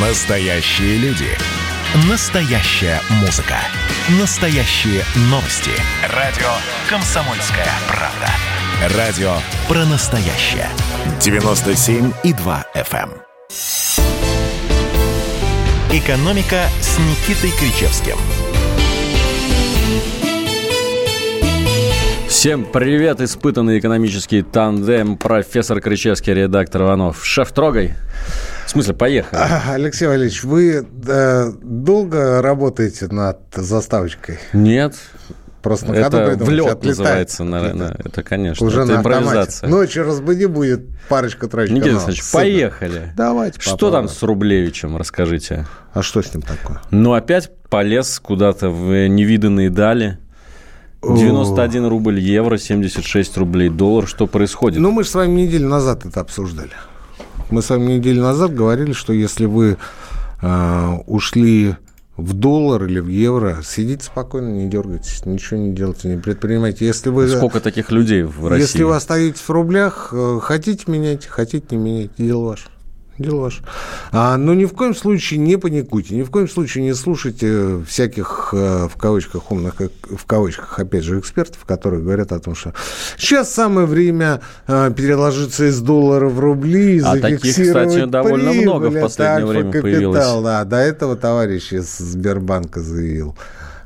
Настоящие люди. Настоящая музыка. Настоящие новости. Радио «Комсомольская правда». Радио про настоящее. 97,2 FM. эм. «Экономика» с Никитой Кричевским. Всем привет, испытанный экономический тандем, профессор Кричевский, редактор Иванов. Шеф, трогай. В смысле, поехали. А, Алексей Валерьевич, вы э, долго работаете над заставочкой? Нет. Просто на это ходу придумать, в лед отлетает. называется, наверное. Это, конечно, Уже это на автомате. импровизация. Ночью разбуди будет парочка-троечка. Никита каналов. Александрович, поехали. Давайте Что попробуем. там с Рублевичем, расскажите. А что с ним такое? Ну, опять полез куда-то в невиданные дали. 91 рубль евро, 76 рублей доллар. Что происходит? Ну, мы же с вами неделю назад это обсуждали. Мы с вами неделю назад говорили, что если вы э, ушли в доллар или в евро, сидите спокойно, не дергайтесь, ничего не делайте, не предпринимайте. Если вы, Сколько таких людей в России? если вы остаетесь в рублях, э, хотите меняйте, хотите не меняйте, дело ваше. Дело ваше. А, но ни в коем случае не паникуйте, ни в коем случае не слушайте всяких, э, в кавычках, умных, э, в кавычках, опять же, экспертов, которые говорят о том, что сейчас самое время э, переложиться из доллара в рубли, А таких, кстати, довольно прибыль. много в последнее время альфа-капитал, появилось. Да, до этого товарищ из Сбербанка заявил.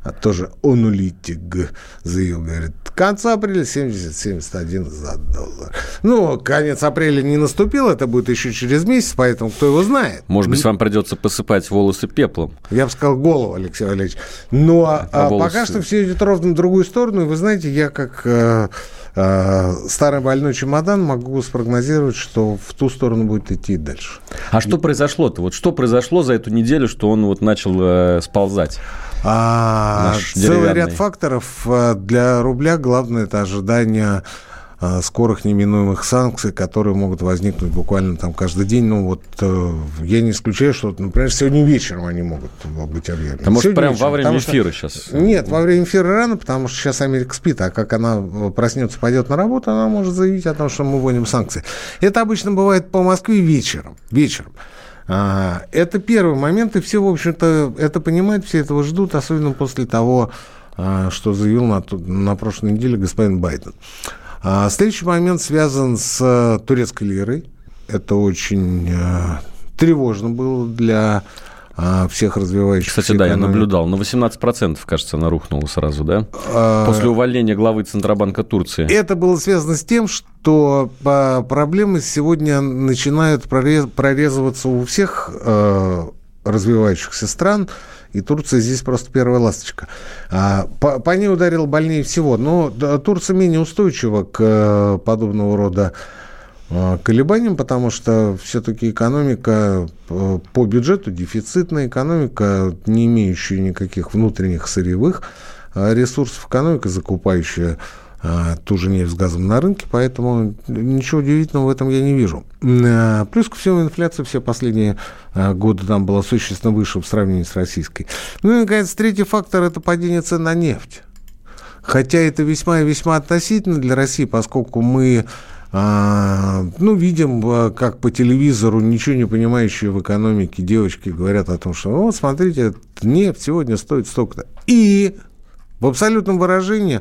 А тоже онулитик заявил, говорит, к концу апреля 70-71 за доллар. Ну, конец апреля не наступил, это будет еще через месяц, поэтому кто его знает. Может быть, вам придется посыпать волосы пеплом. Я бы сказал голову, Алексей Валерьевич. Но а, А волосы? пока что все идет ровно в другую сторону. И вы знаете, я как э, э, старый больной чемодан могу спрогнозировать, что в ту сторону будет идти и дальше. А что произошло-то? Вот что произошло за эту неделю, что он вот начал э, сползать? А, целый ряд факторов а, для рубля. Главное это ожидание а, скорых неминуемых санкций, которые могут возникнуть буквально там каждый день. Ну вот э, я не исключаю, что, например, сегодня вечером они могут быть объявлены. А может, Сегодня прям во время потому что- эфира сейчас? Нет, во время эфира рано, потому что сейчас Америка спит, а как она э, проснется, пойдет на работу, она может заявить о том, что мы вводим санкции. Это обычно бывает по Москве вечером. Вечером. А, Это первый момент, и все, в общем-то, это понимают, все этого ждут, особенно после того, а, что заявил на, на прошлой неделе господин Байден. А, Следующий момент связан с э, турецкой лирой. Это очень э, тревожно было для всех развивающихся Кстати, да, я экономик. наблюдал. На 18%, кажется, она рухнула сразу, да? А, После увольнения главы Центробанка Турции. Это было связано с тем, что по- проблемы сегодня начинают прорез- прорезываться у всех развивающихся стран, и Турция здесь просто первая ласточка. А, По, по ней ударил больнее всего, но Турция менее устойчива к подобного рода колебаниям, потому что все-таки экономика э, по бюджету дефицитная экономика, не имеющая никаких внутренних сырьевых э, ресурсов, экономика, закупающая э, ту же нефть с газом на рынке, поэтому ничего удивительного в этом я не вижу. Э, Плюс ко всему инфляция все последние э, годы там была существенно выше в сравнении с российской. Ну и, наконец, третий фактор – это падение цен на нефть. Хотя это весьма и весьма относительно для России, поскольку мы а, ну, видим, а, как по телевизору ничего не понимающие в экономике девочки говорят о том, что вот, смотрите, нефть сегодня стоит столько-то. И в абсолютном выражении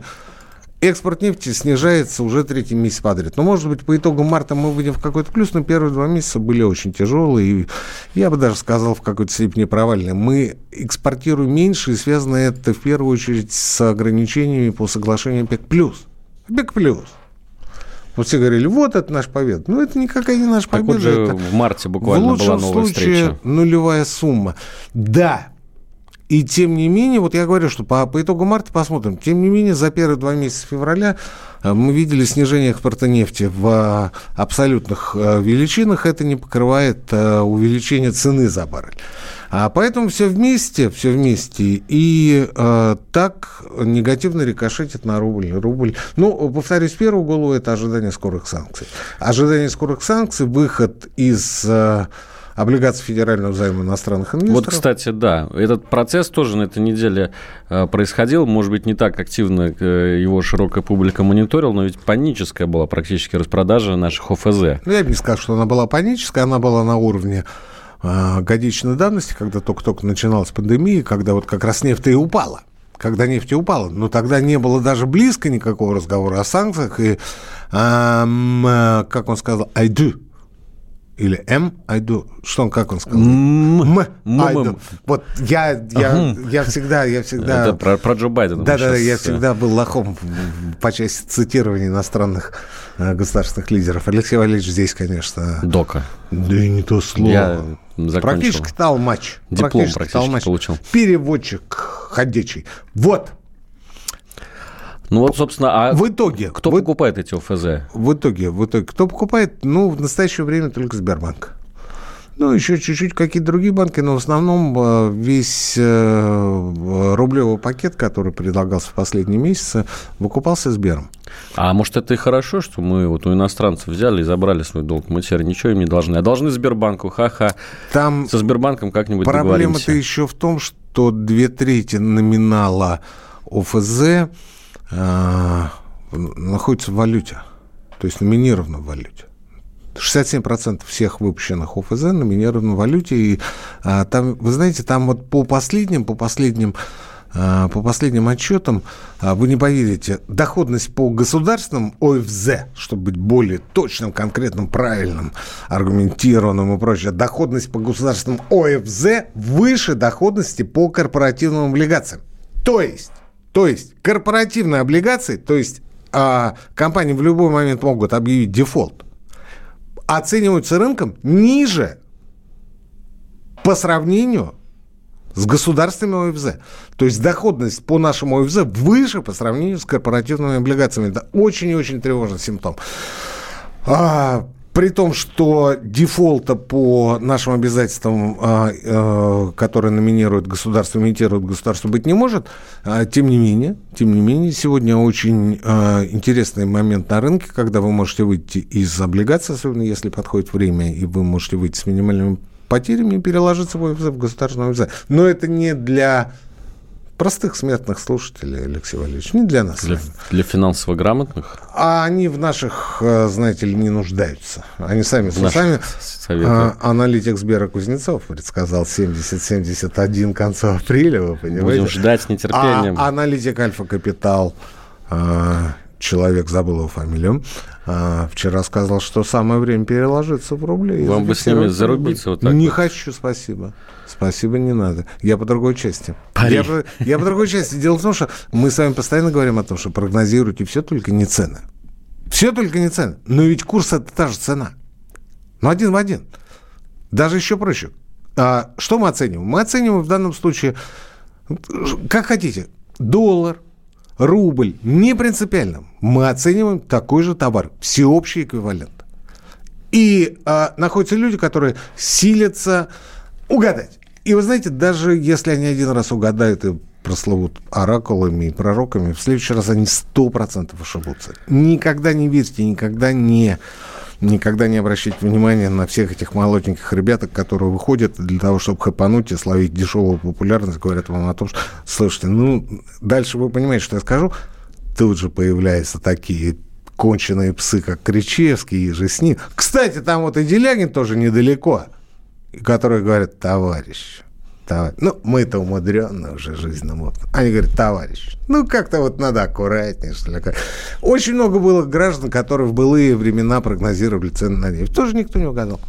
экспорт нефти снижается уже третий месяц подряд. Но, может быть, по итогам марта мы выйдем в какой-то плюс, но первые два месяца были очень тяжелые. И я бы даже сказал, в какой-то степени провальные. Мы экспортируем меньше, и связано это в первую очередь с ограничениями по соглашению ОПЕК+. ОПЕК+. Вот все говорили, вот это наш победа. Ну, это никакая не наша Так победа. вот же это в марте в буквально была лучшем новая случае встреча. нулевая сумма. Да, и тем не менее, вот я говорю, что по, по итогу марта посмотрим. Тем не менее, за первые два месяца февраля мы видели снижение экспорта нефти в э, абсолютных э, величинах. Это не покрывает увеличение цены за баррель. А поэтому все вместе, все вместе. И так негативно рикошетит на рубль. Рубль. Ну, повторюсь, в первую голову это ожидание скорых санкций. Ожидание скорых санкций, выход из облигаций федерального займа иностранных инвесторов. Вот, кстати, да, этот процесс тоже на этой неделе э, происходил. Может быть, не так активно э, его широкая публика мониторила, но ведь паническая была практически распродажа наших ОФЗ. Ну, я бы не сказал, что она была паническая, она была на уровне э, годичной давности, когда только-только начиналась пандемия, когда вот как раз нефть и упала когда нефть упала. Но тогда не было даже близко никакого разговора о санкциях. И, э, как он сказал, I do. Или М, do. Что он, как он сказал? М, do. Вот я, я, я всегда, я всегда... Это про, про Джо Байдена. Да, да, я всегда был лохом по части цитирования иностранных э, государственных лидеров. Алексей Валерьевич здесь, конечно... Дока. Да и не то слово. Я закончил. Практически толмач. Диплом практически, практически получил. Переводчик ходячий. Вот. Ну вот, собственно, а в итоге кто в, покупает эти ОФЗ? В итоге, в итоге, кто покупает? Ну, в настоящее время только Сбербанк. Ну, еще чуть-чуть какие-то другие банки, но в основном э, весь э, рублевый пакет, который предлагался в последние месяцы, выкупался Сбером. А может, это и хорошо, что мы вот у иностранцев взяли и забрали свой долг? Мы теперь ничего им не должны. А должны Сбербанку, ха-ха. Там Со Сбербанком как-нибудь Проблема-то еще в том, что две трети номинала ОФЗ э, находится в валюте, то есть номинировано в валюте. 67% всех выпущенных ОФЗ номинированы в валюте. И а, там, вы знаете, там вот по последним, по последним а, по последним отчетам, а, вы не поверите, доходность по государственным ОФЗ, чтобы быть более точным, конкретным, правильным, аргументированным и прочее, доходность по государственным ОФЗ выше доходности по корпоративным облигациям. То есть то есть корпоративные облигации, то есть а, компании в любой момент могут объявить дефолт, оцениваются рынком ниже по сравнению с государственными ОФЗ. То есть доходность по нашему ОФЗ выше по сравнению с корпоративными облигациями. Это очень и очень тревожный симптом. А, при том, что дефолта по нашим обязательствам, а, а, которые номинирует государство, имитирует государство, быть не может, а, тем не менее, тем не менее, сегодня очень интересный момент на рынке, когда вы можете выйти из облигаций, особенно если подходит время, и вы можете выйти с минимальными потерями и переложиться в, в государственное ОФЗ. Но это не для простых смертных слушателей, Алексей Валерьевич, не для нас. Для, для финансово грамотных? А они в наших, э, знаете ли, не нуждаются. Они сами сами. А, аналитик Сбера Кузнецов предсказал 70-71 конца апреля, вы понимаете? Будем ждать с нетерпением. А аналитик Альфа Капитал а, человек, забыл его фамилию, а, вчера сказал, что самое время переложиться в рубли. Вам бы с ними зарубиться вот так Не вот. хочу, спасибо. Спасибо, не надо. Я по другой части. Я по, я по другой части. Дело в том, что мы с вами постоянно говорим о том, что прогнозируйте все, только не цены. Все только не цены. Но ведь курс это та же цена. Ну, один в один. Даже еще проще. А, что мы оцениваем? Мы оцениваем в данном случае, как хотите, доллар, рубль, не принципиально. Мы оцениваем такой же товар, всеобщий эквивалент. И а, находятся люди, которые силятся угадать. И вы знаете, даже если они один раз угадают и прословут оракулами и пророками, в следующий раз они сто процентов ошибутся. Никогда не верьте, никогда не никогда не обращайте внимания на всех этих молоденьких ребяток, которые выходят для того, чтобы хэпануть и словить дешевую популярность, говорят вам о том, что, слушайте, ну, дальше вы понимаете, что я скажу, тут же появляются такие конченые псы, как Кричевский и же с ним. Кстати, там вот и Делягин тоже недалеко, который говорит, товарищ, товарищ. Ну, мы-то умудренные уже жизненным опытом. Они говорят, товарищ, ну, как-то вот надо аккуратнее, что ли. Очень много было граждан, которые в былые времена прогнозировали цены на нефть. Тоже никто не угадал.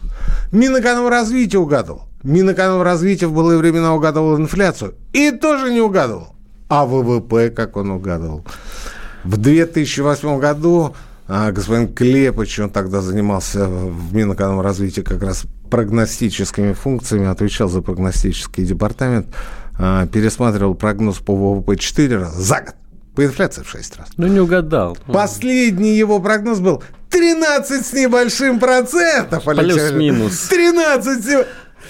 Минэкономразвитие угадывал. Минэкономразвитие в былые времена угадывал инфляцию. И тоже не угадывал. А ВВП, как он угадывал. В 2008 году а, господин Клепыч, он тогда занимался в Минэкономразвитии как раз прогностическими функциями, отвечал за прогностический департамент, а, пересматривал прогноз по ВВП 4 раза за год. По инфляции в 6 раз. Ну, не угадал. Последний его прогноз был 13 с небольшим процентов, Плюс-минус. 13 с...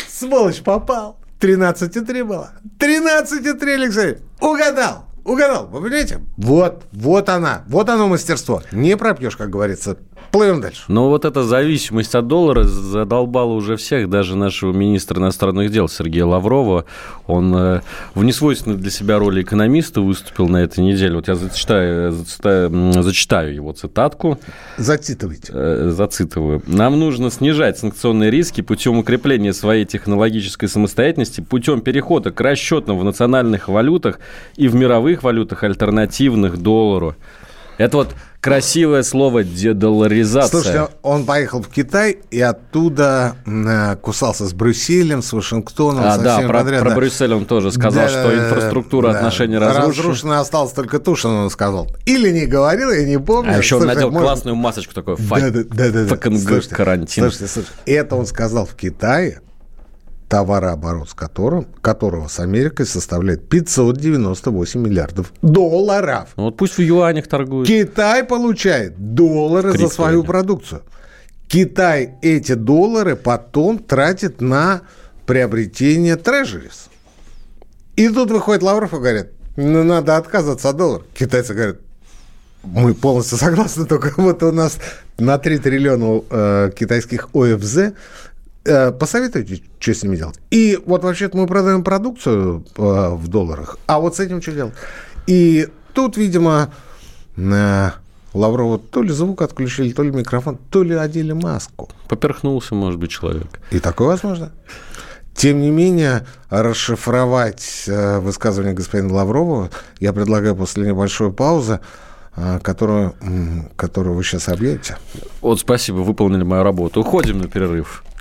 Сволочь, попал. 13,3 было. 13,3, Алексей. Угадал. Угадал, вы понимаете? Вот, вот она, вот оно мастерство. Не пропьешь, как говорится. Плывем дальше. Но вот эта зависимость от доллара задолбала уже всех, даже нашего министра иностранных дел Сергея Лаврова. Он э, в несвойственной для себя роли экономиста выступил на этой неделе. Вот я зачитаю, зачитаю, зачитаю его цитатку. Зацитывайте. Э, зацитываю. «Нам нужно снижать санкционные риски путем укрепления своей технологической самостоятельности, путем перехода к расчетам в национальных валютах и в мировых валютах, альтернативных доллару». Это вот красивое слово дедоларизация. Слушайте, он поехал в Китай и оттуда э, кусался с Брюсселем, с Вашингтоном, а, со да, про, подряд. про да. Брюссель он тоже сказал, Да, что инфраструктура да. отношений разрушена. Разрушена осталась только Тушин, он сказал. Или не говорил, я не помню. А еще он Слушай, надел может- классную масочку такой, Да, фак, да, да, да, да. Слушайте, карантин. Слушайте, слушайте, это он сказал в Китае, товарооборот с которым, которого с Америкой составляет 598 миллиардов долларов. Ну вот пусть в юанях торгует. Китай получает доллары за свою продукцию. Китай эти доллары потом тратит на приобретение трежерис. И тут выходит Лавров и говорит, ну, надо отказываться от доллара. Китайцы говорят, мы полностью согласны, только вот у нас на 3 триллиона э, китайских ОФЗ. Э, посоветуйте, что с ними делать. И вот вообще-то мы продаем продукцию э, в долларах, а вот с этим что делать? И тут, видимо, э, Лаврову то ли звук отключили, то ли микрофон, то ли одели маску. Поперхнулся, может быть, человек. И такое возможно. Тем не менее, расшифровать высказывание господина Лаврова я предлагаю после небольшой паузы, которую, которую вы сейчас объявите. Вот спасибо, выполнили мою работу. Уходим на перерыв.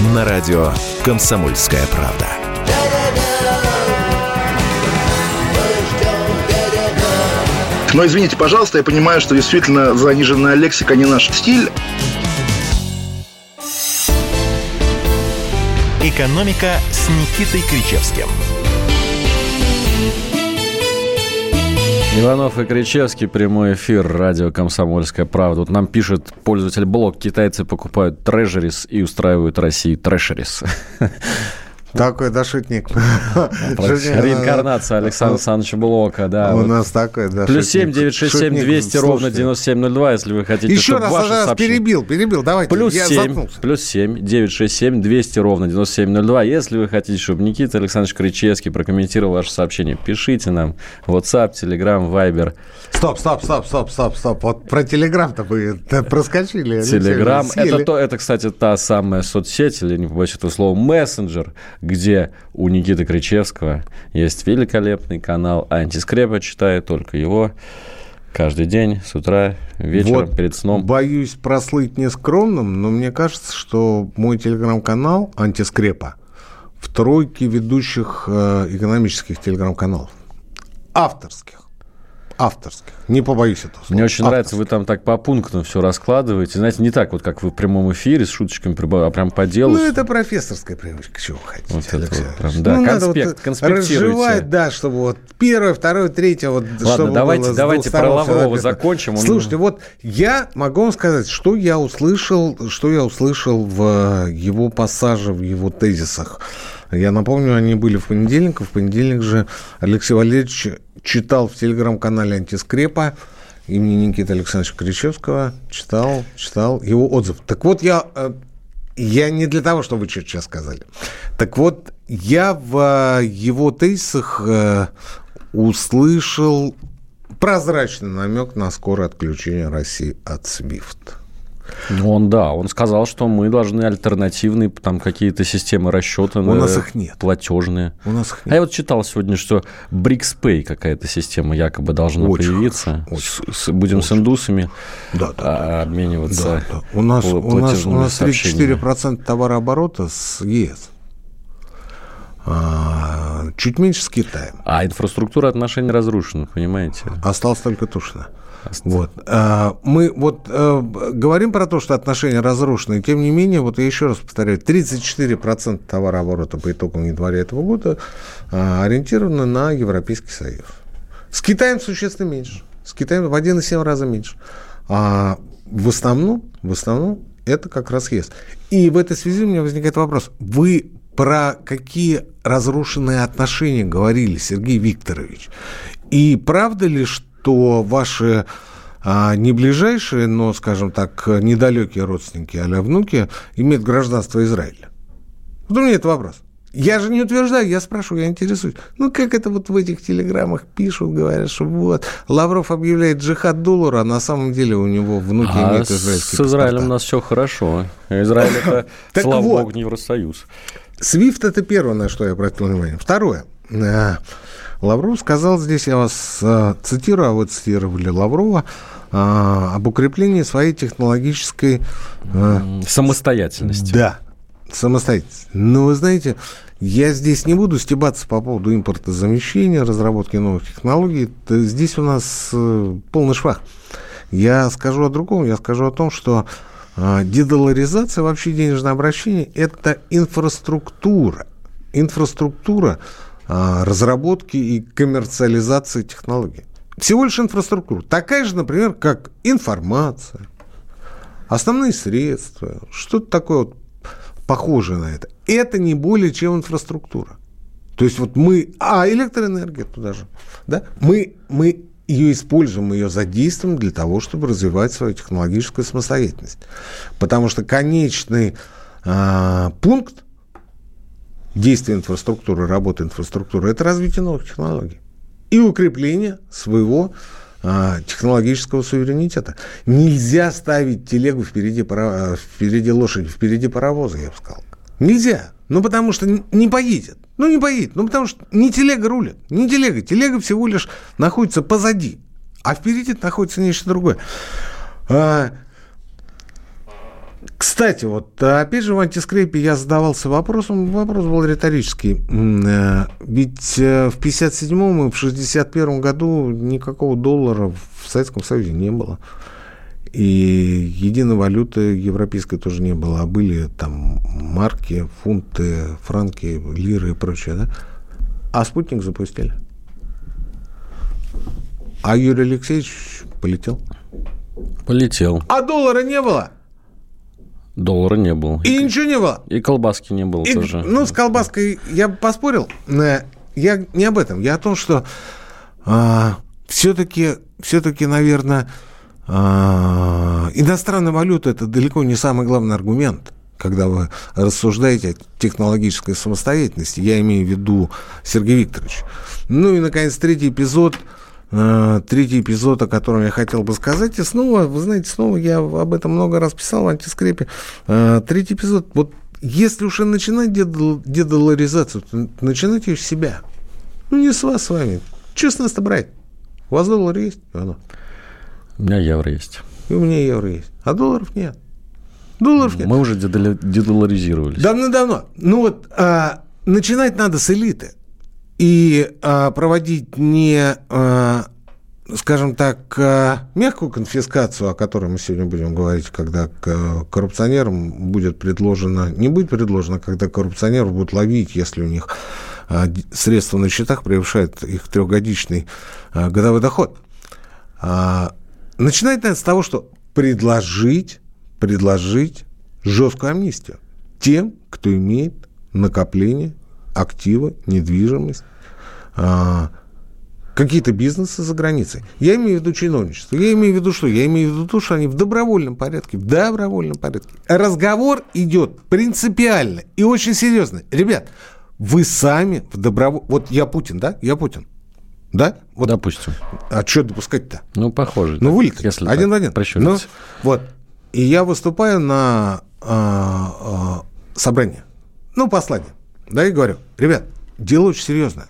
На радио «Комсомольская правда». Но извините, пожалуйста, я понимаю, что действительно заниженная лексика не наш стиль. «Экономика» с Никитой Кричевским. Иванов и Кричевский, прямой эфир, радио «Комсомольская правда». Вот нам пишет пользователь блог, китайцы покупают трежерис и устраивают России трэшерис. Такой, да, шутник. Реинкарнация Александра Александровича Блока, да. У нас такой, да. Плюс шутник. 7 967 Шутник, 200 ровно слушайте. 9702, если вы хотите, Еще раз, раз, перебил, перебил, давайте. Плюс я 7, заткнулся. плюс 7, 967 200 ровно 9702. Если вы хотите, чтобы Никита Александрович Кричевский прокомментировал ваше сообщение, пишите нам. WhatsApp, Telegram, Viber, Стоп, стоп, стоп, стоп, стоп, стоп. Вот про Телеграм-то вы проскочили. Telegram. Это, то, это, кстати, та самая соцсеть, или не побоюсь этого слова, мессенджер, где у Никиты Кричевского есть великолепный канал «Антискрепа». Читаю только его каждый день, с утра, вечером, Вот перед сном. Боюсь прослыть нескромным, но мне кажется, что мой телеграм-канал «Антискрепа» в тройке ведущих э, экономических телеграм-каналов. Авторских. Авторских. Не побоюсь этого слова. Мне очень нравится, Авторских. вы там так по пунктам все раскладываете. Знаете, не так вот, как вы в прямом эфире с шуточками, а прям по делу. Ну, это профессорская привычка, чего вы хотите, Вот это вот прям, да, Ну, надо конспект, вот конспектируйте. разжевать, да, чтобы вот первое, второе, третье, вот Ладно, чтобы давайте- было давайте про Лаврова закончим. Он- Слушайте, вот я могу вам сказать, что я услышал, что я услышал в э, его пассаже, в его тезисах. Я напомню, они были в понедельник, в понедельник же Алексей Валерьевич читал в телеграм-канале «Антискрепа» имени Никиты Александровича Кричевского, читал, читал его отзыв. Так вот, я, э, я не для того, чтобы вы сейчас сказали. Так вот, я в э, его тезисах э, услышал прозрачный намек на скорое отключение России от SWIFT. Ну, Он, да, он сказал, что мы должны альтернативные там какие-то системы расчета. У нас э, их нет. Платежные. У нас их А я вот читал сегодня, что BRICS-Pay какая-то система якобы должна Очень появиться. хорошо, С- с- будем с индусами Да, да, а, обмениваться. Да, да. У нас, у нас, у нас сообщениями. 34% товарооборота с ЕС. А, чуть меньше с Китаем. А инфраструктура отношений разрушена, понимаете? Осталось только Тушина. Вот. А, мы вот э, говорим про то, что отношения разрушены, тем не менее, вот я еще раз повторяю, 34% товарооборота по итогам января этого года а, ориентированы на Европейский Союз. С Китаем существенно меньше. С Китаем в 1,7 раза меньше. А в основном, в основном это как раз есть. И в этой связи у меня возникает вопрос. Вы про какие разрушенные отношения говорили, Сергей Викторович? И правда ли, что ваши а, не ближайшие, но, скажем так, недалекие родственники, а внуки, имеют гражданство Израиля? Вот у меня это вопрос. Я же не утверждаю, я спрашиваю, я интересуюсь. Ну, как это вот в этих телеграммах пишут, говорят, что вот, Лавров объявляет джихад доллара, а на самом деле у него внуки а имеют израильские с Израилем паспорта. у нас все хорошо. Израиль – это, слава богу, не Евросоюз. Свифт – это первое, на что я обратил внимание. Второе. А, Лавров сказал здесь, я вас э, цитирую, а вы цитировали Лаврова, э, об укреплении своей технологической... Э, самостоятельности. Да, самостоятельности. Но вы знаете, я здесь не буду стебаться по поводу импорта замещения, разработки новых технологий. Здесь у нас э, полный швах. Я скажу о другом, я скажу о том, что э, дедоларизация, вообще денежное обращение – это инфраструктура. Инфраструктура – а, разработки и коммерциализации технологий. Всего лишь инфраструктура. Такая же, например, как информация, основные средства, что-то такое вот похожее на это. Это не более чем инфраструктура. То есть вот мы... А, электроэнергия туда же. Да? Мы, мы ее используем, мы ее задействуем для того, чтобы развивать свою технологическую самостоятельность. Потому что конечный а, пункт действия инфраструктуры, работы инфраструктуры, это развитие новых технологий и укрепление своего а, технологического суверенитета. Нельзя ставить телегу впереди, пара, впереди лошади, впереди паровоза, я бы сказал. Нельзя. Ну, потому что не поедет. Ну, не поедет. Ну, потому что не телега рулит. Не телега. Телега всего лишь находится позади. А впереди находится нечто другое. А, кстати, вот опять же в антискрепе я задавался вопросом, вопрос был риторический. Э, ведь э, в 57-м и в 61-м году никакого доллара в Советском Союзе не было. И единой валюты европейской тоже не было, а были там марки, фунты, франки, лиры и прочее, да? А спутник запустили. А Юрий Алексеевич полетел. Полетел. А доллара не было? Доллара не было. И, и ничего не было. И колбаски не было и, тоже. Ну, с колбаской я бы поспорил. Я не об этом. Я о том, что а, все-таки, все-таки, наверное, иностранная валюта – это далеко не самый главный аргумент когда вы рассуждаете о технологической самостоятельности. Я имею в виду Сергей Викторович. Ну и, наконец, третий эпизод – Э, третий эпизод, о котором я хотел бы сказать. И снова, вы знаете, снова я об этом много раз писал в антискрепе. Э, третий эпизод. Вот если уж и начинать дедоларизацию, то начинайте с себя. Ну, не с вас с вами. Что с брать? У вас доллар есть? Оно. У меня евро есть. И у меня евро есть. А долларов нет. Долларов нет. Мы уже дедоларизировались. Давно-давно. Ну вот, а, начинать надо с элиты и а, проводить не, а, скажем так, а, мягкую конфискацию, о которой мы сегодня будем говорить, когда коррупционерам будет предложено, не будет предложено, когда коррупционеров будут ловить, если у них а, средства на счетах превышают их трехгодичный а, годовой доход. А, начинать надо с того, что предложить, предложить жесткую амнистию тем, кто имеет накопление активы, недвижимость, а, какие-то бизнесы за границей. Я имею в виду чиновничество. Я имею в виду что? Я имею в виду то, что они в добровольном порядке, в добровольном порядке. Разговор идет принципиально и очень серьезно. Ребят, вы сами в добровольном... Вот я Путин, да? Я Путин. Да? Вот. Допустим. А что допускать-то? Ну, похоже. Ну, вылет. Если один в один. Ну, вот. И я выступаю на а, а, собрании. Ну, послание. Да, и говорю, ребят, дело очень серьезное.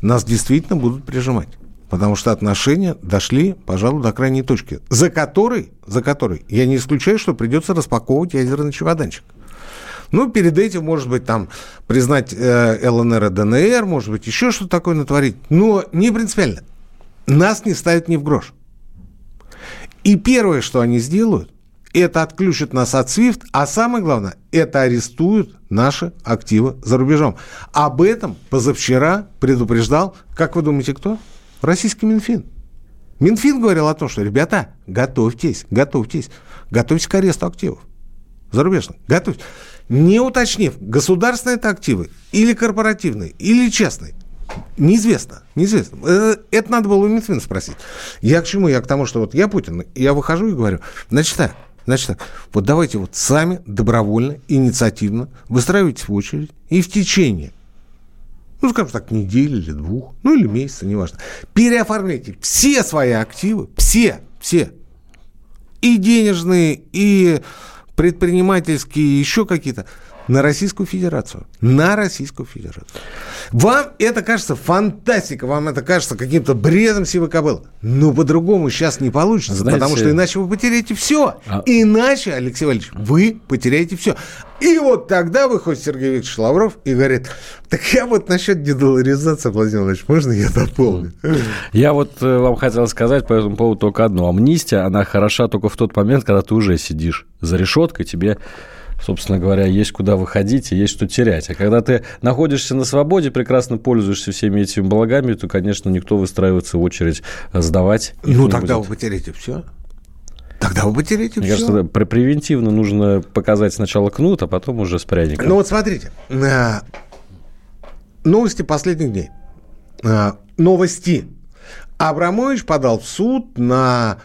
Нас действительно будут прижимать. Потому что отношения дошли, пожалуй, до крайней точки, за которой, за которой я не исключаю, что придется распаковывать ядерный чемоданчик. Ну, перед этим, может быть, там признать э, ЛНР и ДНР, может быть, еще что-то такое натворить. Но не принципиально. Нас не ставят ни в грош. И первое, что они сделают, это отключат нас от SWIFT, а самое главное, это арестуют наши активы за рубежом. Об этом позавчера предупреждал, как вы думаете, кто? Российский Минфин. Минфин говорил о том, что, ребята, готовьтесь, готовьтесь, готовьтесь к аресту активов зарубежных. Готовьтесь. Не уточнив, государственные это активы или корпоративные, или частные. Неизвестно, неизвестно. Э, это надо было у Минфина спросить. Я к чему? Я к тому, что вот я Путин, я выхожу и говорю, значит так, значит так, вот давайте вот сами добровольно, инициативно выстраивайтесь в очередь и в течение ну, скажем так, недели или двух, ну, или месяца, неважно. Переоформляйте все свои активы, все, все. И денежные, и предпринимательские, еще какие-то на Российскую Федерацию. На Российскую Федерацию. Вам это кажется фантастика, вам это кажется каким-то бредом сивой кобылы. Но по-другому сейчас не получится, Знаете, потому что иначе вы потеряете все. А... Иначе, Алексей Валерьевич, вы потеряете все. И вот тогда выходит Сергей Викторович Лавров и говорит, так я вот насчет дедоларизации, Владимир Владимирович, можно я дополню? Я вот э, вам хотел сказать по этому поводу только одно. Амнистия, она хороша только в тот момент, когда ты уже сидишь за решеткой, тебе собственно говоря, есть куда выходить и есть что терять. А когда ты находишься на свободе, прекрасно пользуешься всеми этими благами, то, конечно, никто выстраивается в очередь сдавать. Ну, тогда будет. вы потеряете все. Тогда вы потеряете Мне все. кажется, превентивно нужно показать сначала кнут, а потом уже с пряником. Ну вот смотрите, э, новости последних дней. Э, новости. Абрамович подал в суд на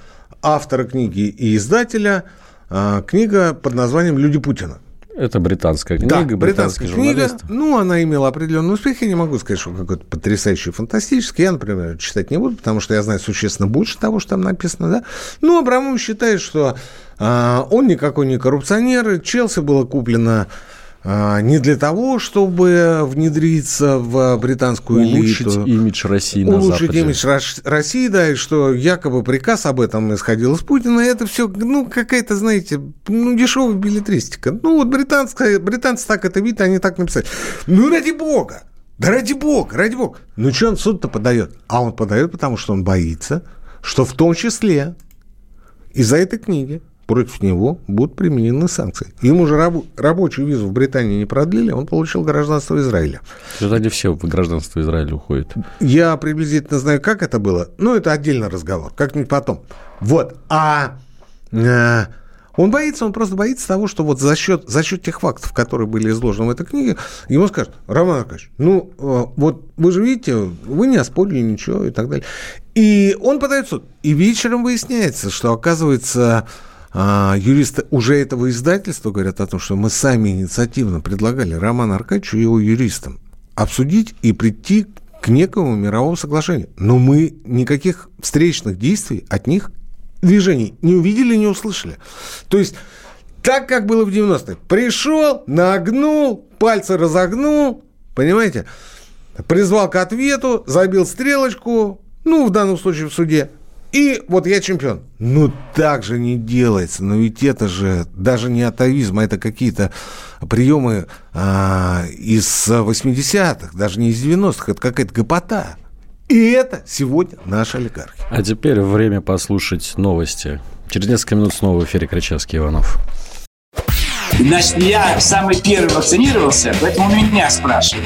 автора книги и издателя – книга под названием «Люди Путина». Это британская книга, да, британская книга. Ну, она имела определенный успех. Я не могу сказать, что какой-то потрясающий, фантастический. Я, например, читать не буду, потому что я знаю существенно больше того, что там написано. Да? Ну, Абрамов считает, что а, он никакой не коррупционер. Челси было куплено а, не для того, чтобы внедриться в британскую улучшить элиту. имидж России на Улучшить Западе. имидж России, да, и что якобы приказ об этом исходил из Путина. Это все, ну, какая-то, знаете, ну, дешевая билетристика. Ну, вот британская, британцы так это видят, они так написали. Ну, ради бога! Да ради бога, ради бога. Ну, что он суд-то подает? А он подает, потому что он боится, что в том числе из-за этой книги против него будут применены санкции. Ему уже раб, рабочую визу в Британии не продлили, он получил гражданство Израиля. Они все в гражданство Израиля уходят? Я приблизительно знаю, как это было, но это отдельный разговор, как-нибудь потом. Вот, а... Э, он боится, он просто боится того, что вот за счет, за счет тех фактов, которые были изложены в этой книге, ему скажут, Роман Аркадьевич, ну, э, вот вы же видите, вы не оспорили ничего и так далее. И он подает суд. И вечером выясняется, что, оказывается, а, юристы уже этого издательства говорят о том, что мы сами инициативно предлагали Роману Аркадьевичу и его юристам обсудить и прийти к некому мировому соглашению. Но мы никаких встречных действий от них, движений, не увидели, не услышали. То есть так, как было в 90-х. Пришел, нагнул, пальцы разогнул, понимаете? Призвал к ответу, забил стрелочку, ну, в данном случае в суде, и вот я чемпион. Ну, так же не делается. Но ведь это же даже не атовизм, а это какие-то приемы а, из 80-х, даже не из 90-х. Это какая-то гопота. И это сегодня наши олигархи. А теперь время послушать новости. Через несколько минут снова в эфире Кричевский Иванов. Значит, я самый первый вакцинировался, поэтому меня спрашивают.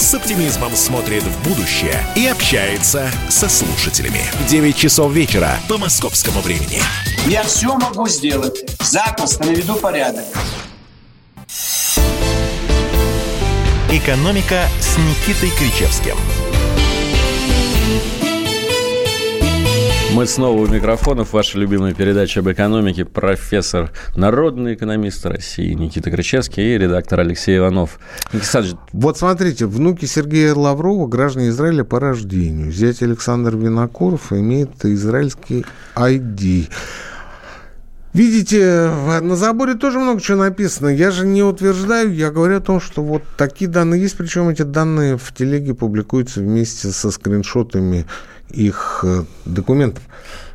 с оптимизмом смотрит в будущее и общается со слушателями. 9 часов вечера по московскому времени. Я все могу сделать. Запросто наведу порядок. «Экономика» с Никитой Кричевским – Мы снова у микрофонов. Ваша любимая передача об экономике. Профессор, народный экономист России Никита Кричевский и редактор Алексей Иванов. Никита вот смотрите, внуки Сергея Лаврова граждане Израиля по рождению. Зять Александр Винокуров имеет израильский ID. Видите, на заборе тоже много чего написано. Я же не утверждаю, я говорю о том, что вот такие данные есть, причем эти данные в телеге публикуются вместе со скриншотами их э, документов.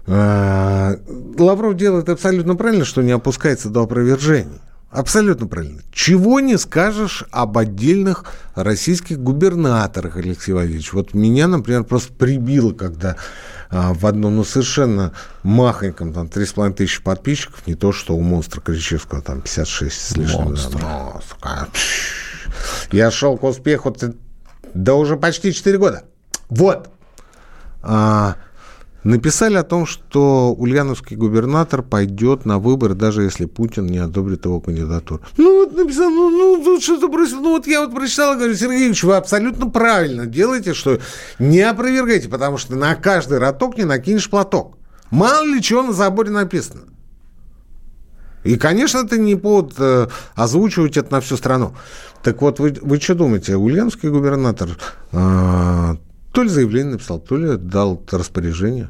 А, Лавров делает абсолютно правильно, что не опускается до опровержений. Абсолютно правильно. Чего не скажешь об отдельных российских губернаторах, Алексей Валерьевич. Вот меня, например, просто прибило, когда а, в одном, ну, совершенно махоньком, там, 3,5 тысячи подписчиков, не то, что у монстра Кричевского, там, 56 с лишним. Монстр. Да, Я шел к успеху, да уже почти 4 года. Вот написали о том, что ульяновский губернатор пойдет на выборы, даже если Путин не одобрит его кандидатуру. Ну, вот написано, ну, ну тут что-то бросил. Ну, вот я вот прочитал, говорю, Сергей Ильич, вы абсолютно правильно делаете, что не опровергайте, потому что на каждый роток не накинешь платок. Мало ли чего на заборе написано. И, конечно, это не повод э, озвучивать это на всю страну. Так вот, вы, вы что думаете, ульяновский губернатор э, то ли заявление написал, то ли дал распоряжение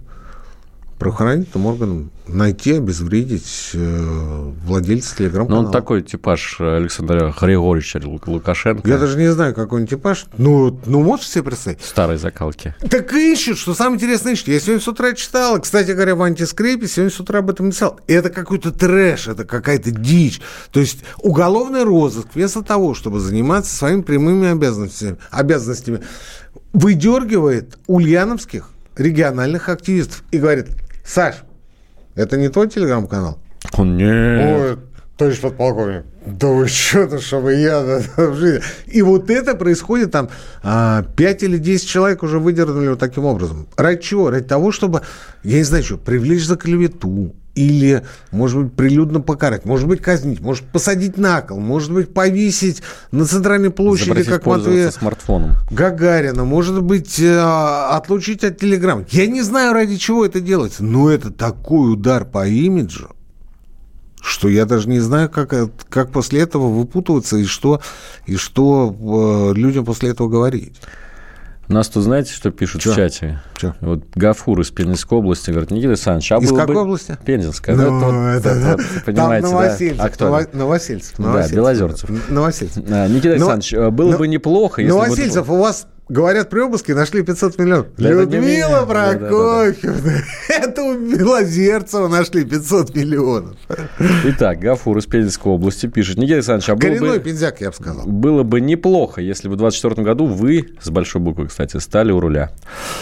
правоохранительным органам найти, обезвредить э, владельца телеграм-канала. Ну, он такой типаж Александра Григорьевича Лукашенко. Я даже не знаю, какой он типаж. Ну, ну можешь себе представить? Старой закалки. Так ищут, что самое интересное ищут. Я сегодня с утра читал, кстати говоря, в антискрепе сегодня с утра об этом написал. Это какой-то трэш, это какая-то дичь. То есть уголовный розыск вместо того, чтобы заниматься своими прямыми обязанностями, обязанностями выдергивает ульяновских региональных активистов и говорит, Саш, это не твой телеграм-канал? Он не. Ой, товарищ подполковник, да вы что-то, чтобы я в жизни. И вот это происходит там, 5 а, или 10 человек уже выдернули вот таким образом. Ради чего? Ради того, чтобы, я не знаю что, привлечь за клевету, или, может быть, прилюдно покарать, может быть, казнить, может посадить на кол, может быть, повесить на центральной площади, Запретить как Матвея смартфоном. Гагарина, может быть, э, отлучить от телеграмм. Я не знаю, ради чего это делается, но это такой удар по имиджу, что я даже не знаю, как, как после этого выпутываться и что, и что э, людям после этого говорить. Нас тут знаете, что пишут Чё? в чате? Чё? Вот Гафур из Пензенской области говорит, Никита Александрович, а Из какой бы... области? Пензенская. Ну, ну, это, это, это, понимаете, там Новосельцев, да? А кто? Новосельцев. Новосельцев. Да, Белозерцев. Новосельцев. А, Никита Александрович, Но... было бы неплохо, если Новосельцев, бы... у вас Говорят, при обыске нашли 500 миллионов. Да, Людмила Прокофьевна. Да, да. Это у Белозерцева нашли 500 миллионов. Итак, Гафур из Пензенской области пишет. Никита Александрович, а было бы... пензяк, я бы сказал. Было бы неплохо, если бы в 2024 году вы, с большой буквы, кстати, стали у руля.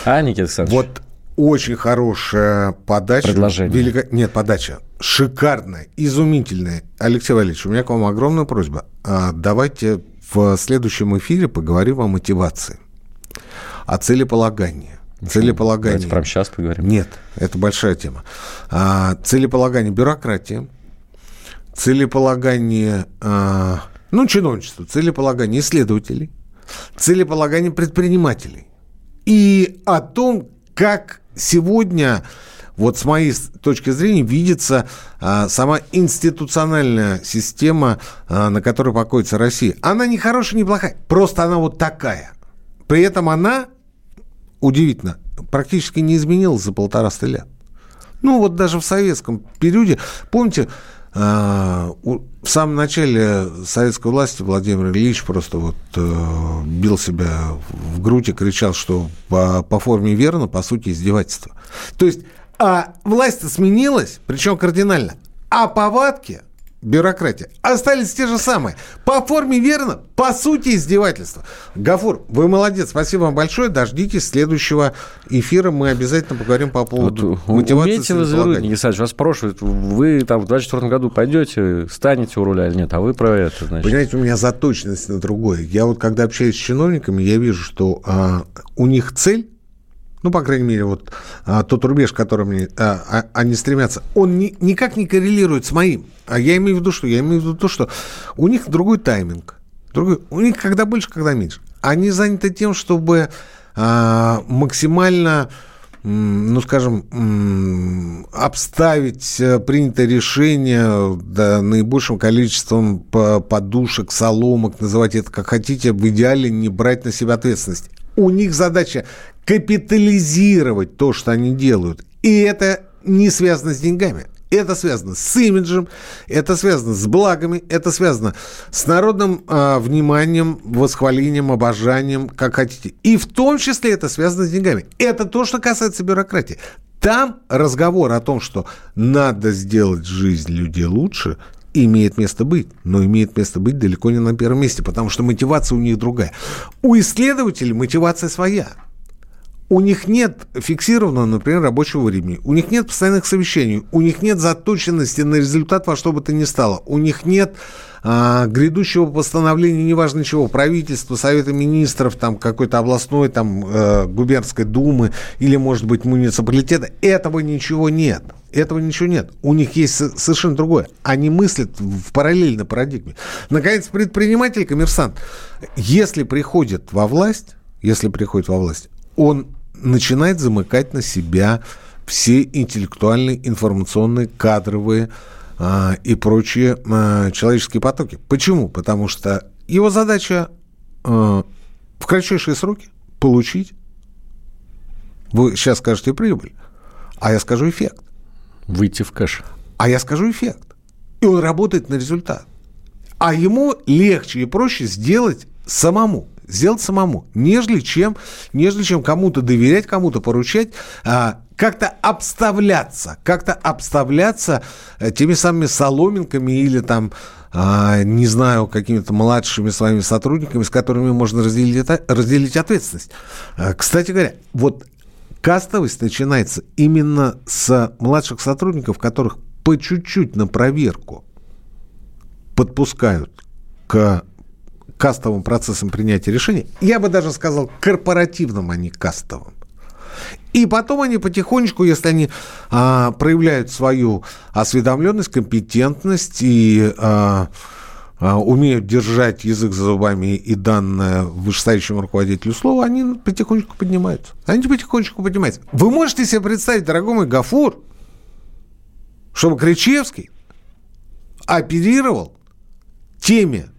А, Никита Александрович? Вот очень хорошая подача. Предложение. Велико... Нет, подача. Шикарная, изумительная. Алексей Валерьевич, у меня к вам огромная просьба. А, давайте в следующем эфире поговорим о мотивации о целеполагании. Целеполагание. Давайте прямо сейчас поговорим. Нет, это большая тема. А, целеполагание бюрократии, целеполагание, а, ну, чиновничество, целеполагание исследователей, целеполагание предпринимателей. И о том, как сегодня, вот с моей точки зрения, видится а, сама институциональная система, а, на которой покоится Россия. Она не хорошая, не плохая, просто она вот такая. При этом она удивительно, практически не изменилось за полтораста лет. Ну, вот даже в советском периоде, помните, а, в самом начале советской власти Владимир Ильич просто вот э, бил себя в грудь и кричал, что по, по форме верно, по сути, издевательство. То есть, а власть сменилась, причем кардинально, а повадки – бюрократия. Остались те же самые. По форме верно, по сути издевательство. Гафур, вы молодец, спасибо вам большое. Дождитесь следующего эфира, мы обязательно поговорим по поводу вот, мотивации. Умеете вы завернуть, Никита вас спрашивают, вы там в 2024 году пойдете, станете у руля или нет, а вы про это, значит. Понимаете, у меня заточенность на другое. Я вот когда общаюсь с чиновниками, я вижу, что а, у них цель ну, по крайней мере, вот а, тот рубеж, к которому они, а, а, они стремятся, он ни, никак не коррелирует с моим. А я имею в виду что? Я имею в виду то, что у них другой тайминг. Другой, у них когда больше, когда меньше. Они заняты тем, чтобы а, максимально ну, скажем, обставить э, принятое решение да, наибольшим количеством подушек, соломок, называть это как хотите, в идеале не брать на себя ответственность. У них задача капитализировать то, что они делают. И это не связано с деньгами. Это связано с имиджем, это связано с благами, это связано с народным э, вниманием, восхвалением, обожанием, как хотите. И в том числе это связано с деньгами. Это то, что касается бюрократии. Там разговор о том, что надо сделать жизнь людей лучше, имеет место быть, но имеет место быть далеко не на первом месте, потому что мотивация у них другая. У исследователей мотивация своя – у них нет фиксированного, например, рабочего времени, у них нет постоянных совещаний, у них нет заточенности на результат во что бы то ни стало, у них нет а, грядущего постановления, неважно чего, правительства, Совета Министров, там какой-то областной, там э, губернской думы или, может быть, муниципалитета. Этого ничего нет. Этого ничего нет. У них есть совершенно другое. Они мыслят в параллельной парадигме. Наконец, предприниматель, коммерсант, если приходит во власть, если приходит во власть, он начинает замыкать на себя все интеллектуальные, информационные, кадровые а, и прочие а, человеческие потоки. Почему? Потому что его задача а, в кратчайшие сроки получить, вы сейчас скажете прибыль, а я скажу эффект. Выйти в кэш. А я скажу эффект. И он работает на результат. А ему легче и проще сделать самому сделать самому, нежели чем, нежели чем кому-то доверять, кому-то поручать, а, как-то обставляться, как-то обставляться э, теми самыми соломинками или там а, не знаю, какими-то младшими своими сотрудниками, с которыми можно разделить, разделить ответственность. А, кстати говоря, вот кастовость начинается именно с младших сотрудников, которых по чуть-чуть на проверку подпускают к кастовым процессом принятия решений. Я бы даже сказал корпоративным, а не кастовым. И потом они потихонечку, если они а, проявляют свою осведомленность, компетентность и а, а, умеют держать язык за зубами и данное вышестоящему руководителю слово, они потихонечку поднимаются. Они потихонечку поднимаются. Вы можете себе представить, дорогой мой Гафур, чтобы Кричевский оперировал теми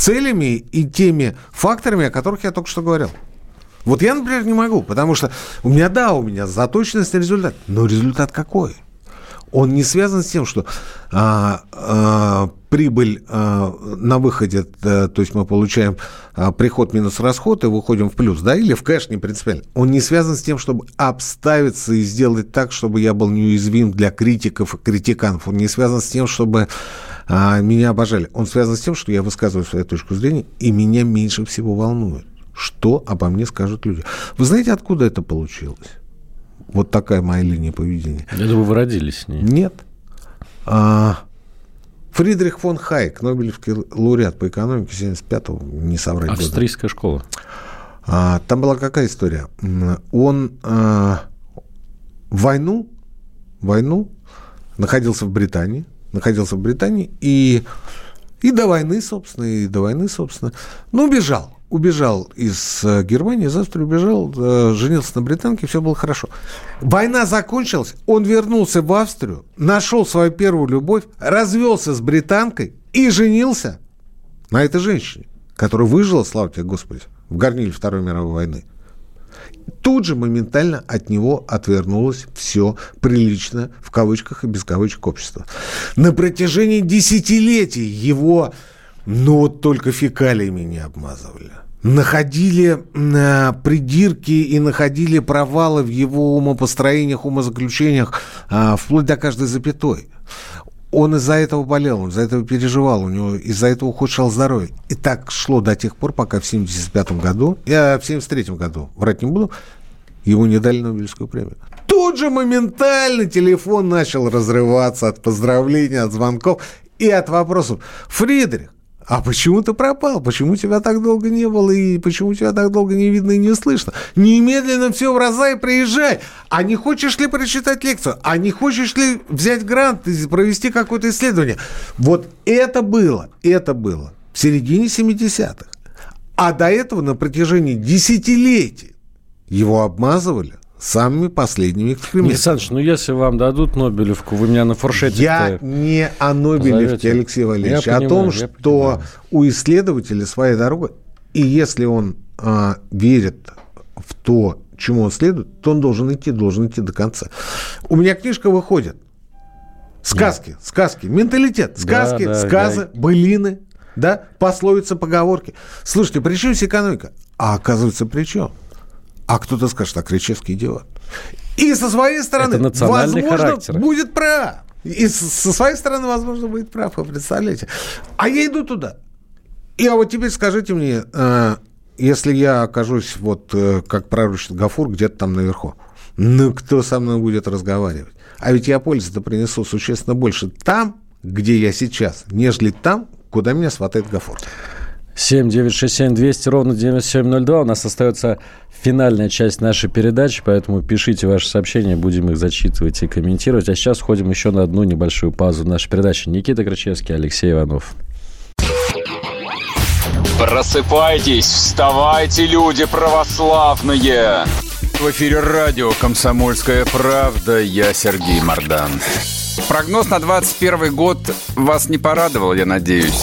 целями и теми факторами, о которых я только что говорил. Вот я, например, не могу, потому что у меня, да, у меня заточенность на результат, но результат какой? Он не связан с тем, что а, а, прибыль а, на выходе, а, то есть мы получаем а, приход минус расход и выходим в плюс, да, или в кэш, не принципиально. Он не связан с тем, чтобы обставиться и сделать так, чтобы я был неуязвим для критиков и критиканов. Он не связан с тем, чтобы а, меня обожали. Он связан с тем, что я высказываю свою точку зрения, и меня меньше всего волнует, что обо мне скажут люди. Вы знаете, откуда это получилось? Вот такая моя линия поведения. Я думаю, вы родились с ней. Нет. А, Фридрих фон Хайек, Нобелевский лауреат по экономике 75-го, не соврать Австрийская года. школа. А, там была какая история? Он а, войну, войну находился в Британии, находился в Британии, и, и до войны, собственно, и до войны, собственно, ну, убежал. Убежал из э, Германии, завтра убежал, э, женился на британке, все было хорошо. Война закончилась, он вернулся в Австрию, нашел свою первую любовь, развелся с британкой и женился на этой женщине, которая выжила, слава тебе, Господи, в горниле Второй мировой войны. Тут же моментально от него отвернулось все приличное, в кавычках и без кавычек, общество. На протяжении десятилетий его, ну вот только фекалиями не обмазывали. Находили э, придирки и находили провалы в его умопостроениях, умозаключениях, э, вплоть до каждой запятой он из-за этого болел, он из-за этого переживал, у него из-за этого ухудшал здоровье. И так шло до тех пор, пока в 75 году, я в 73 году, врать не буду, ему не дали Нобелевскую премию. Тут же моментально телефон начал разрываться от поздравлений, от звонков и от вопросов. Фридрих, а почему ты пропал? Почему тебя так долго не было? И почему тебя так долго не видно и не слышно? Немедленно все в раза и приезжай. А не хочешь ли прочитать лекцию? А не хочешь ли взять грант и провести какое-то исследование? Вот это было, это было в середине 70-х. А до этого на протяжении десятилетий его обмазывали, самыми последними экспериментами. Александр, ну если вам дадут Нобелевку, вы меня на фуршете Я не о Нобелевке, позовете? Алексей Валерьевич, Я а о том, что понимаю. у исследователя своя дорога, и если он а, верит в то, чему он следует, то он должен идти, должен идти до конца. У меня книжка выходит. Сказки, сказки, менталитет, сказки, да, сказы, былины, да, пословицы, поговорки. Слушайте, при чем здесь экономика? А оказывается, при чем? А кто-то скажет, а Кричевский идиот. И со своей стороны, Это возможно, характер. будет прав. И со своей стороны, возможно, будет прав, вы представляете. А я иду туда. И а вот теперь скажите мне, э, если я окажусь, вот э, как пророчит Гафур, где-то там наверху, ну кто со мной будет разговаривать? А ведь я пользы-то принесу существенно больше там, где я сейчас, нежели там, куда меня сватает Гафур. 7 9 6 7 200 ровно 9702. У нас остается финальная часть нашей передачи, поэтому пишите ваши сообщения, будем их зачитывать и комментировать. А сейчас ходим еще на одну небольшую паузу нашей передачи. Никита Крычевский, Алексей Иванов. Просыпайтесь, вставайте, люди православные! В эфире радио «Комсомольская правда». Я Сергей Мордан. Прогноз на 21 год вас не порадовал, я надеюсь.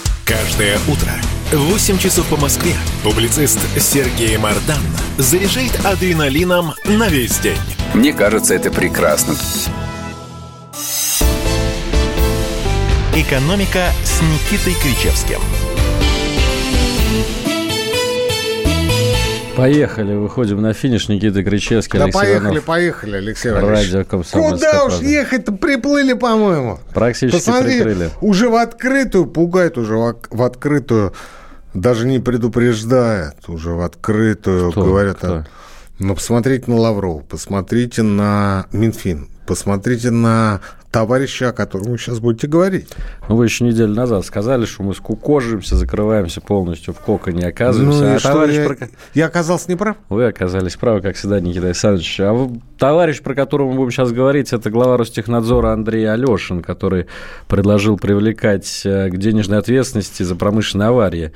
Каждое утро в 8 часов по Москве публицист Сергей Мардан заряжает адреналином на весь день. Мне кажется, это прекрасно. «Экономика» с Никитой Кричевским. Поехали, выходим на финиш. Никита Кричевский, Да Алексей поехали, Иванов. поехали, Алексей Валерьевич. Радио «Комсомольская Куда уж правда». ехать-то? Приплыли, по-моему. Практически Посмотри, прикрыли. уже в открытую, пугает уже в, открытую, даже не предупреждает, уже в открытую Кто? говорят. Кто? а, Ну, посмотрите на Лаврова, посмотрите на Минфин, посмотрите на товарища, о котором вы сейчас будете говорить. Ну, вы еще неделю назад сказали, что мы скукожимся, закрываемся полностью в коконе, оказываемся. Ну, и а что, товарищ, я, про я оказался неправ? Вы оказались правы, как всегда, Никита Александрович. А вы- товарищ, про которого мы будем сейчас говорить, это глава Ростехнадзора Андрей Алешин, который предложил привлекать э, к денежной ответственности за промышленные аварии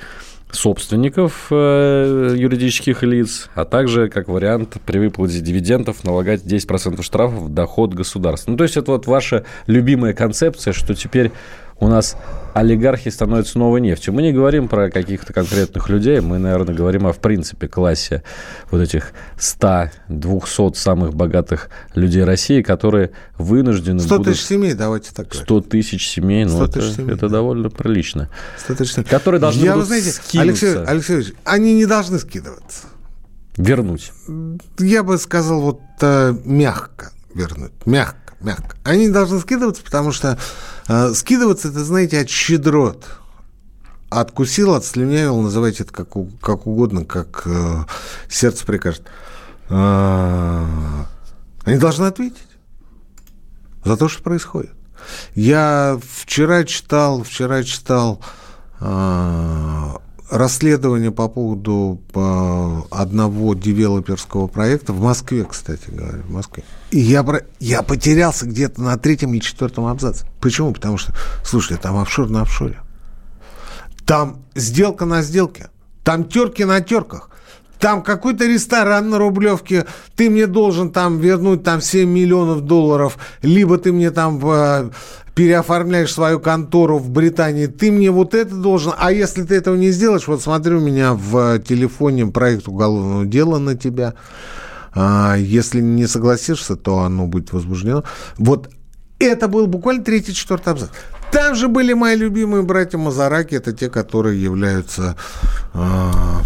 собственников э, юридических лиц, а также, как вариант, при выплате дивидендов налагать 10% штрафов в доход государства. Ну, то есть это вот ваша любимая концепция, что теперь у нас олигархи становятся новой нефтью. Мы не говорим про каких-то конкретных людей, мы, наверное, говорим о, в принципе, классе вот этих 100-200 самых богатых людей России, которые вынуждены 100 будут... тысяч семей, давайте так говорить. 100 тысяч семей, ну, 100 это, семей, это да. довольно прилично. 100 тысяч семей. Которые должны Я, будут знаете, скинуться. Алексей, Алексей Ильич, они не должны скидываться. Вернуть. я бы сказал, вот э, мягко вернуть. Мягко, мягко. Они не должны скидываться, потому что скидываться, это, знаете, от щедрот. Откусил, отслюнявил, называйте это как, как угодно, как э, сердце прикажет. А, они должны ответить за то, что происходит. Я вчера читал, вчера читал а, расследование по поводу а, одного девелоперского проекта в Москве, кстати говоря, в Москве. И я, про- я потерялся где-то на третьем или четвертом абзаце. Почему? Потому что, слушайте, там офшор на офшоре. Там сделка на сделке. Там терки на терках. Там какой-то ресторан на Рублевке, ты мне должен там вернуть там 7 миллионов долларов, либо ты мне там э, переоформляешь свою контору в Британии, ты мне вот это должен, а если ты этого не сделаешь, вот смотри, у меня в телефоне проект уголовного дела на тебя, А, если не согласишься, то оно будет возбуждено. Вот это был буквально третий, четвертый абзац. Там же были мои любимые братья Мазараки, это те, которые являются а,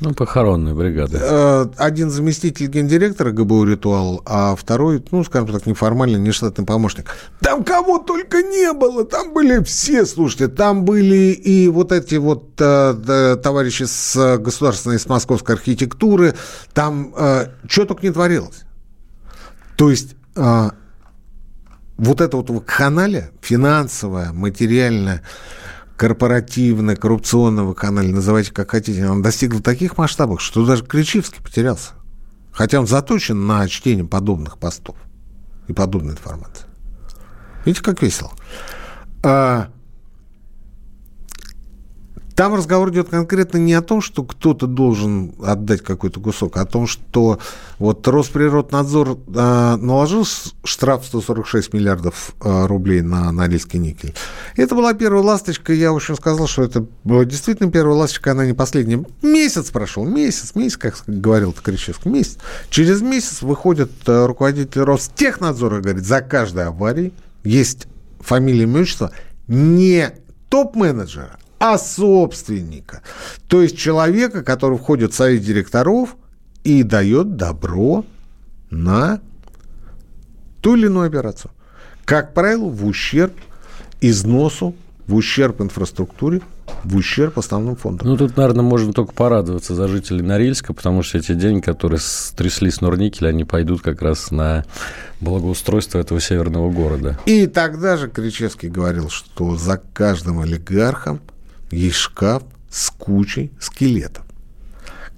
Ну, похоронные бригады. э, один заместитель гендиректора ГБУ «Ритуал», а второй, ну, скажем так, неформальный, нештатный помощник. Там кого только не было, там были все, слушайте, там были и вот эти вот э, товарищи с э, государственной, с московской архитектуры, там что только не творилось. То есть э, вот эта вот вакханалия финансовая, материальная, корпоративная, коррупционная вакханалия, называйте как хотите, она достигла таких масштабов, что даже Кричевский потерялся. Хотя он заточен на чтение подобных постов и подобной информации. Видите, как весело. А, там разговор идет конкретно не о том, что кто-то должен отдать какой-то кусок, а о том, что вот Росприроднадзор э, наложил штраф 146 миллиардов э, рублей на Норильский никель. Это была первая ласточка. Я, в общем, сказал, что это была действительно первая ласточка, она не последняя. Месяц прошел, месяц, месяц, как говорил Кричевский, месяц. Через месяц выходит э, руководитель Ростехнадзора и говорит, за каждой аварией есть фамилия, имущество не топ-менеджера, а собственника. То есть человека, который входит в совет директоров и дает добро на ту или иную операцию. Как правило, в ущерб износу, в ущерб инфраструктуре, в ущерб основным фондам. Ну, тут, наверное, можно только порадоваться за жителей Норильска, потому что эти деньги, которые стрясли с Норникеля, они пойдут как раз на благоустройство этого северного города. И тогда же Кричевский говорил, что за каждым олигархом есть шкаф с кучей скелетов,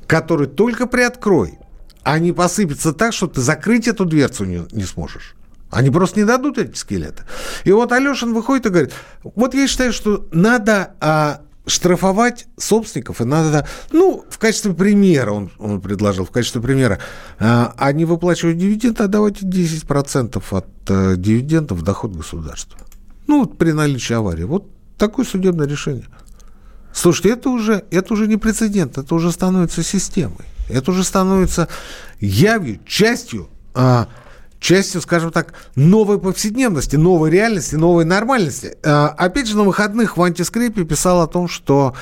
который только приоткрой, они посыпятся так, что ты закрыть эту дверцу не, не сможешь. Они просто не дадут эти скелеты. И вот Алешин выходит и говорит, вот я считаю, что надо а, штрафовать собственников, и надо, ну, в качестве примера, он, он предложил, в качестве примера, а, они выплачивают дивиденды, а давайте 10% от а, дивидендов в доход государства. Ну, вот при наличии аварии. Вот такое судебное решение. Слушайте, это уже, это уже не прецедент, это уже становится системой. Это уже становится явью, частью, а, частью, скажем так, новой повседневности, новой реальности, новой нормальности. А, опять же, на выходных в антискрепе писал о том, что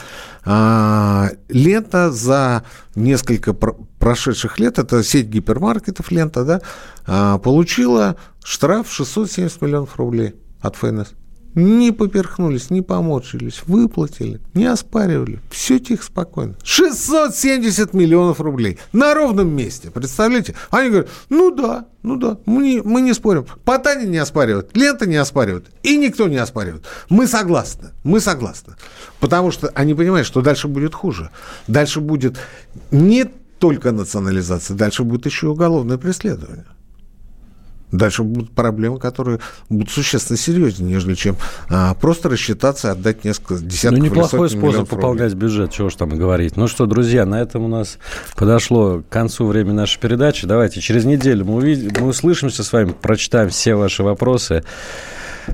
а, лента за несколько пр- прошедших лет, это сеть гипермаркетов лента, да, а, получила штраф 670 миллионов рублей от ФНС не поперхнулись, не поморщились, выплатили, не оспаривали. Все тихо, спокойно. 670 миллионов рублей на ровном месте, представляете? Они говорят, ну да, ну да, мы не, мы не спорим. Потани не оспаривают, лента не оспаривает, и никто не оспаривает. Мы согласны, мы согласны. Потому что они понимают, что дальше будет хуже. Дальше будет не только национализация, дальше будет еще уголовное преследование. Дальше будут проблемы, которые будут существенно серьезнее, нежели чем а, просто рассчитаться и отдать несколько десятков Ну, неплохой способ пополнять рублей. бюджет, чего уж там говорить. Ну что, друзья, на этом у нас подошло к концу время нашей передачи. Давайте через неделю мы, увидим, мы услышимся с вами, прочитаем все ваши вопросы.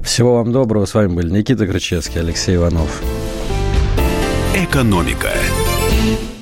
Всего вам доброго. С вами были Никита Крычевский, Алексей Иванов. Экономика.